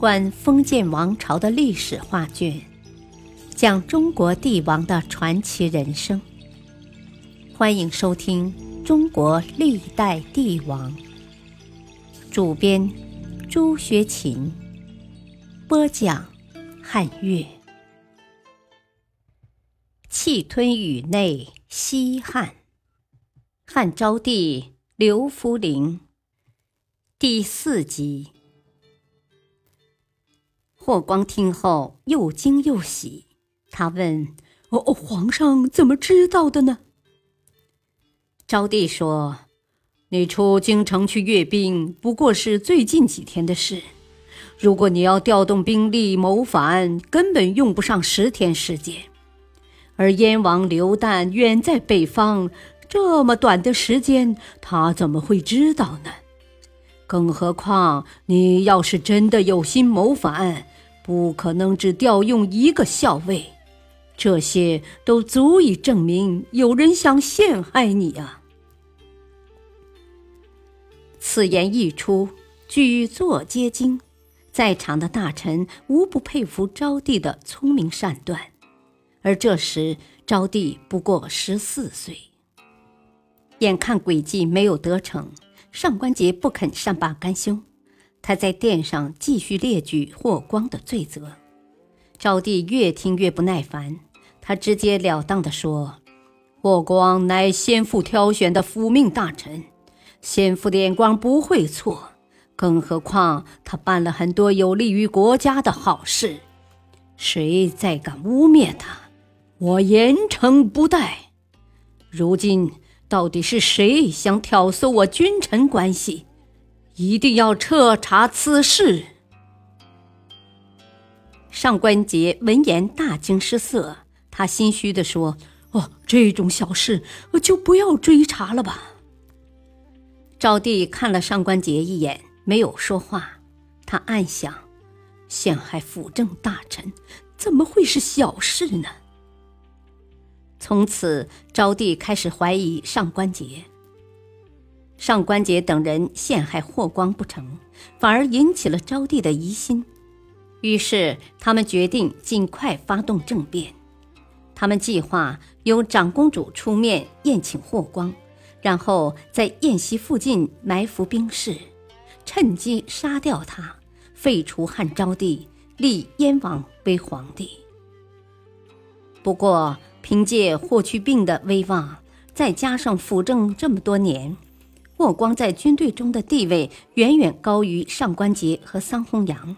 观封建王朝的历史画卷，讲中国帝王的传奇人生。欢迎收听《中国历代帝王》，主编朱学勤，播讲汉乐。气吞宇内，西汉，汉昭帝刘弗陵。第四集，霍光听后又惊又喜。他问：“哦哦，皇上怎么知道的呢？”昭帝说：“你出京城去阅兵，不过是最近几天的事。如果你要调动兵力谋反，根本用不上十天时间。而燕王刘旦远在北方，这么短的时间，他怎么会知道呢？”更何况，你要是真的有心谋反，不可能只调用一个校尉，这些都足以证明有人想陷害你啊！此言一出，举座皆惊，在场的大臣无不佩服招娣的聪明善断。而这时，招娣不过十四岁，眼看诡计没有得逞。上官桀不肯善罢甘休，他在殿上继续列举霍光的罪责。昭帝越听越不耐烦，他直截了当地说：“霍光乃先父挑选的辅命大臣，先父的眼光不会错。更何况他办了很多有利于国家的好事，谁再敢污蔑他，我严惩不贷。如今。”到底是谁想挑唆我君臣关系？一定要彻查此事。上官桀闻言大惊失色，他心虚地说：“哦，这种小事就不要追查了吧。”赵帝看了上官桀一眼，没有说话。他暗想：陷害辅政大臣，怎么会是小事呢？从此，昭帝开始怀疑上官桀。上官桀等人陷害霍光不成，反而引起了昭帝的疑心。于是，他们决定尽快发动政变。他们计划由长公主出面宴请霍光，然后在宴席附近埋伏兵士，趁机杀掉他，废除汉昭帝，立燕王为皇帝。不过，凭借霍去病的威望，再加上辅政这么多年，霍光在军队中的地位远远高于上官桀和桑弘羊，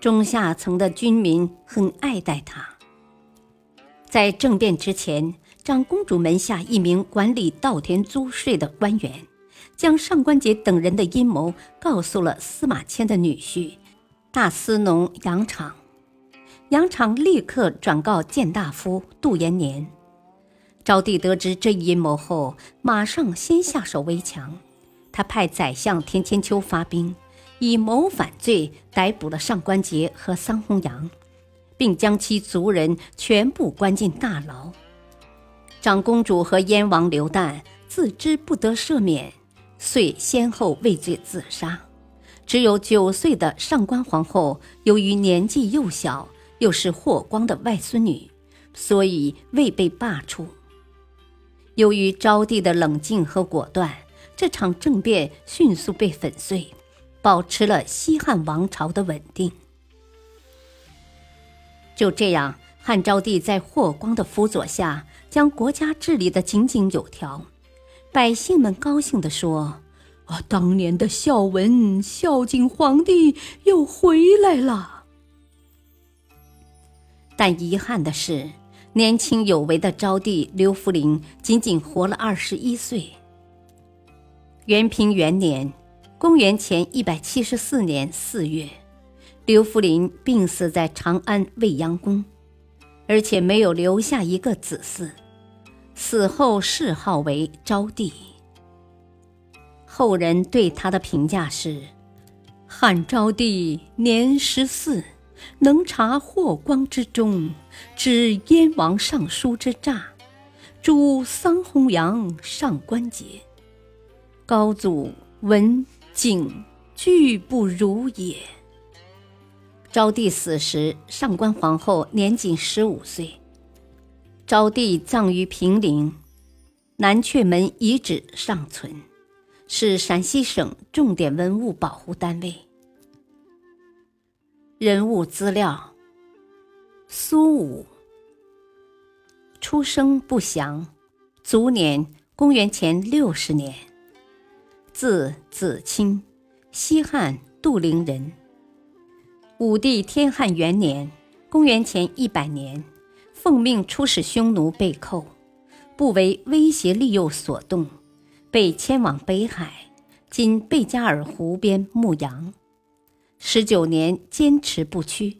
中下层的军民很爱戴他。在政变之前，长公主门下一名管理稻田租税的官员，将上官桀等人的阴谋告诉了司马迁的女婿大司农杨敞。杨敞立刻转告谏大夫杜延年。昭帝得知这一阴谋后，马上先下手为强。他派宰相田千秋发兵，以谋反罪逮捕了上官桀和桑弘羊，并将其族人全部关进大牢。长公主和燕王刘旦自知不得赦免，遂先后畏罪自杀。只有九岁的上官皇后，由于年纪幼小。又是霍光的外孙女，所以未被罢黜。由于昭帝的冷静和果断，这场政变迅速被粉碎，保持了西汉王朝的稳定。就这样，汉昭帝在霍光的辅佐下，将国家治理得井井有条，百姓们高兴地说：“啊，当年的孝文孝景皇帝又回来了。”但遗憾的是，年轻有为的昭帝刘弗陵仅仅活了二十一岁。元平元年（公元前一百七十四年四月），刘弗陵病死在长安未央宫，而且没有留下一个子嗣。死后谥号为昭帝。后人对他的评价是：汉昭帝年十四。能察霍光之中，知燕王尚书之诈，诛桑弘羊、上官桀，高祖文景俱不如也。昭帝死时，上官皇后年仅十五岁。昭帝葬于平陵，南阙门遗址尚存，是陕西省重点文物保护单位。人物资料：苏武，出生不详，卒年公元前六十年，字子清，西汉杜陵人。武帝天汉元年，公元前一百年，奉命出使匈奴被寇，不为威胁利诱所动，被迁往北海（今贝加尔湖边）牧羊。十九年坚持不屈。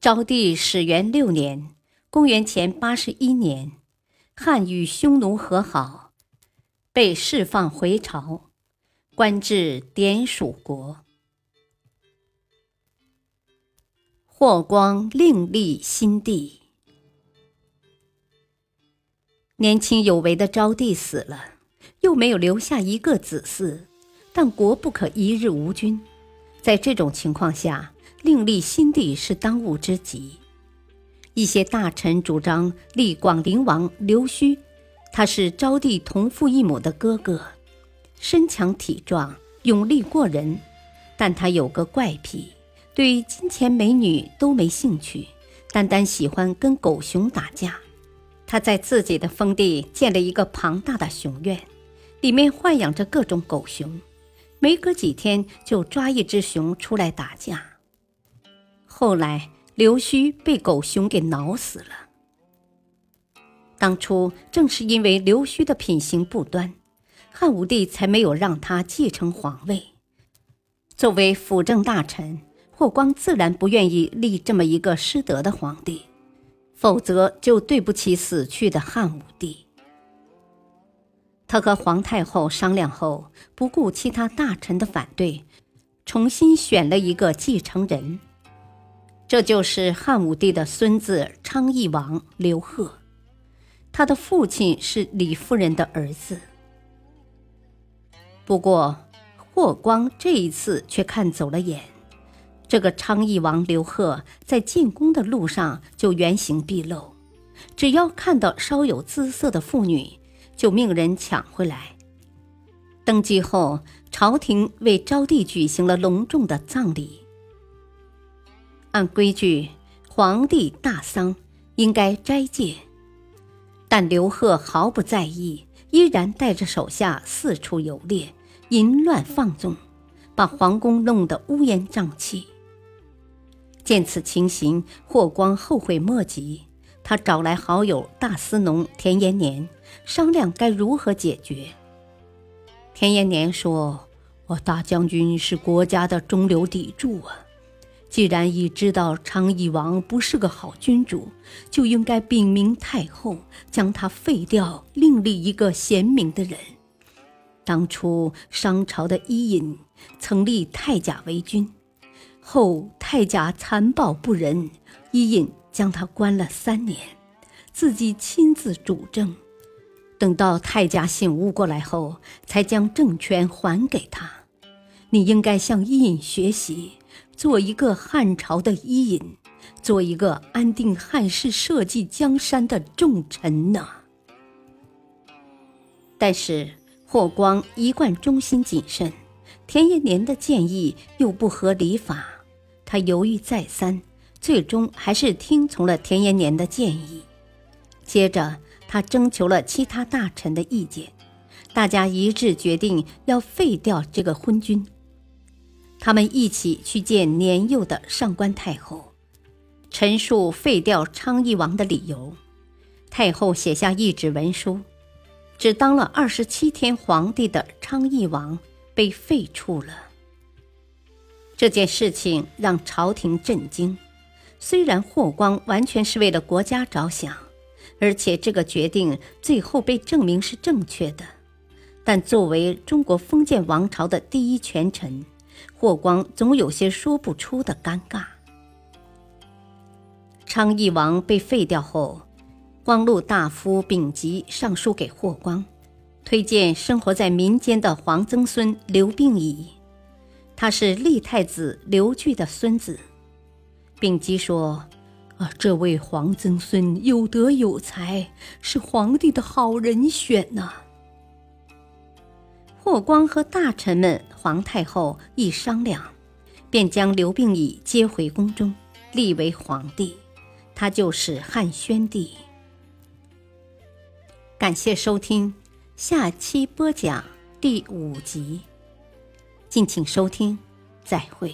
昭帝始元六年，公元前八十一年，汉与匈奴和好，被释放回朝，官至典属国。霍光另立新帝。年轻有为的昭帝死了，又没有留下一个子嗣，但国不可一日无君。在这种情况下，另立新帝是当务之急。一些大臣主张立广陵王刘胥，他是昭帝同父异母的哥哥，身强体壮，勇力过人，但他有个怪癖。对金钱美女都没兴趣，单单喜欢跟狗熊打架。他在自己的封地建了一个庞大的熊院，里面豢养着各种狗熊，没隔几天就抓一只熊出来打架。后来刘须被狗熊给挠死了。当初正是因为刘须的品行不端，汉武帝才没有让他继承皇位。作为辅政大臣。霍光自然不愿意立这么一个失德的皇帝，否则就对不起死去的汉武帝。他和皇太后商量后，不顾其他大臣的反对，重新选了一个继承人，这就是汉武帝的孙子昌邑王刘贺。他的父亲是李夫人的儿子。不过，霍光这一次却看走了眼。这个昌邑王刘贺在进宫的路上就原形毕露，只要看到稍有姿色的妇女，就命人抢回来。登基后，朝廷为昭帝举行了隆重的葬礼。按规矩，皇帝大丧应该斋戒，但刘贺毫不在意，依然带着手下四处游猎，淫乱放纵，把皇宫弄得乌烟瘴气。见此情形，霍光后悔莫及。他找来好友大司农田延年，商量该如何解决。田延年说：“我大将军是国家的中流砥柱啊！既然已知道昌邑王不是个好君主，就应该禀明太后，将他废掉，另立一个贤明的人。当初商朝的伊尹曾立太甲为君。”后太甲残暴不仁，伊尹将他关了三年，自己亲自主政。等到太甲醒悟过来后，才将政权还给他。你应该向伊尹学习，做一个汉朝的伊尹，做一个安定汉室、社稷江山的重臣呢。但是霍光一贯忠心谨慎，田延年的建议又不合礼法。他犹豫再三，最终还是听从了田延年的建议。接着，他征求了其他大臣的意见，大家一致决定要废掉这个昏君。他们一起去见年幼的上官太后，陈述废掉昌邑王的理由。太后写下一纸文书，只当了二十七天皇帝的昌邑王被废黜了。这件事情让朝廷震惊。虽然霍光完全是为了国家着想，而且这个决定最后被证明是正确的，但作为中国封建王朝的第一权臣，霍光总有些说不出的尴尬。昌邑王被废掉后，光禄大夫丙吉上书给霍光，推荐生活在民间的皇曾孙刘病已。他是立太子刘据的孙子，并讥说：“啊，这位皇曾孙有德有才，是皇帝的好人选呐。”霍光和大臣们、皇太后一商量，便将刘病已接回宫中，立为皇帝，他就是汉宣帝。感谢收听，下期播讲第五集，敬请收听，再会。